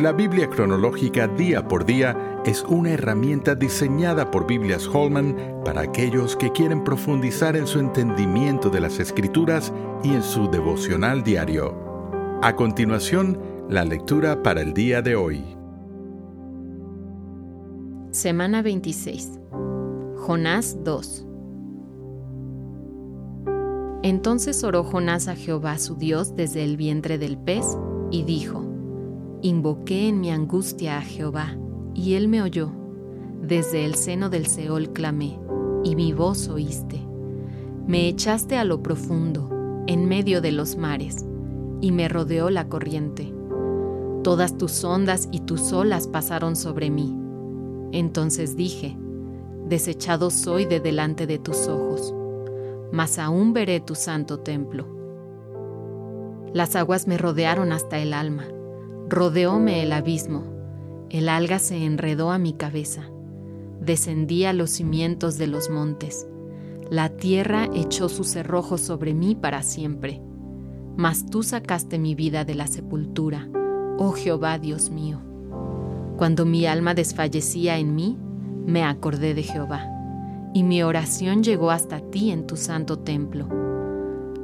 La Biblia cronológica día por día es una herramienta diseñada por Biblias Holman para aquellos que quieren profundizar en su entendimiento de las escrituras y en su devocional diario. A continuación, la lectura para el día de hoy. Semana 26. Jonás 2. Entonces oró Jonás a Jehová su Dios desde el vientre del pez y dijo, Invoqué en mi angustia a Jehová, y él me oyó. Desde el seno del Seol clamé, y mi voz oíste. Me echaste a lo profundo, en medio de los mares, y me rodeó la corriente. Todas tus ondas y tus olas pasaron sobre mí. Entonces dije, Desechado soy de delante de tus ojos, mas aún veré tu santo templo. Las aguas me rodearon hasta el alma Rodeóme el abismo, el alga se enredó a mi cabeza, descendí a los cimientos de los montes, la tierra echó sus cerrojos sobre mí para siempre, mas tú sacaste mi vida de la sepultura, oh Jehová Dios mío. Cuando mi alma desfallecía en mí, me acordé de Jehová, y mi oración llegó hasta ti en tu santo templo.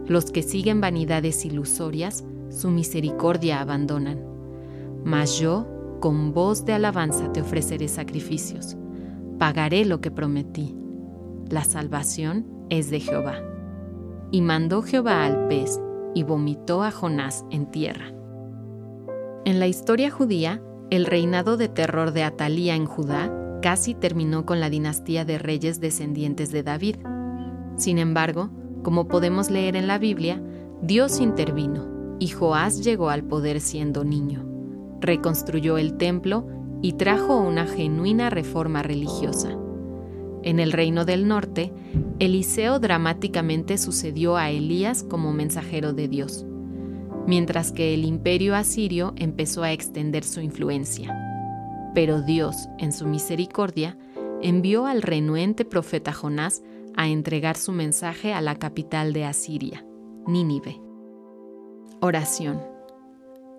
Los que siguen vanidades ilusorias, su misericordia abandonan mas yo, con voz de alabanza, te ofreceré sacrificios. Pagaré lo que prometí. La salvación es de Jehová. Y mandó Jehová al pez, y vomitó a Jonás en tierra. En la historia judía, el reinado de terror de Atalía en Judá casi terminó con la dinastía de reyes descendientes de David. Sin embargo, como podemos leer en la Biblia, Dios intervino y Joás llegó al poder siendo niño reconstruyó el templo y trajo una genuina reforma religiosa. En el reino del norte, Eliseo dramáticamente sucedió a Elías como mensajero de Dios, mientras que el imperio asirio empezó a extender su influencia. Pero Dios, en su misericordia, envió al renuente profeta Jonás a entregar su mensaje a la capital de Asiria, Nínive. Oración.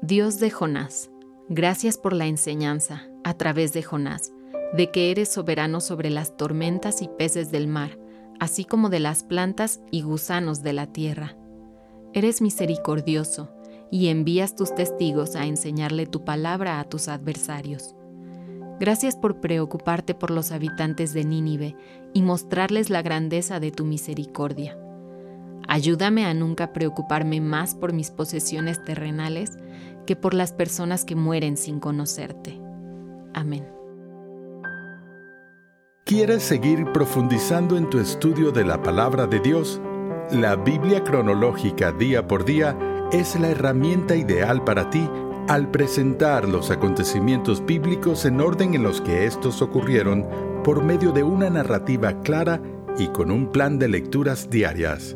Dios de Jonás Gracias por la enseñanza, a través de Jonás, de que eres soberano sobre las tormentas y peces del mar, así como de las plantas y gusanos de la tierra. Eres misericordioso y envías tus testigos a enseñarle tu palabra a tus adversarios. Gracias por preocuparte por los habitantes de Nínive y mostrarles la grandeza de tu misericordia. Ayúdame a nunca preocuparme más por mis posesiones terrenales que por las personas que mueren sin conocerte. Amén. ¿Quieres seguir profundizando en tu estudio de la palabra de Dios? La Biblia cronológica día por día es la herramienta ideal para ti al presentar los acontecimientos bíblicos en orden en los que estos ocurrieron por medio de una narrativa clara y con un plan de lecturas diarias.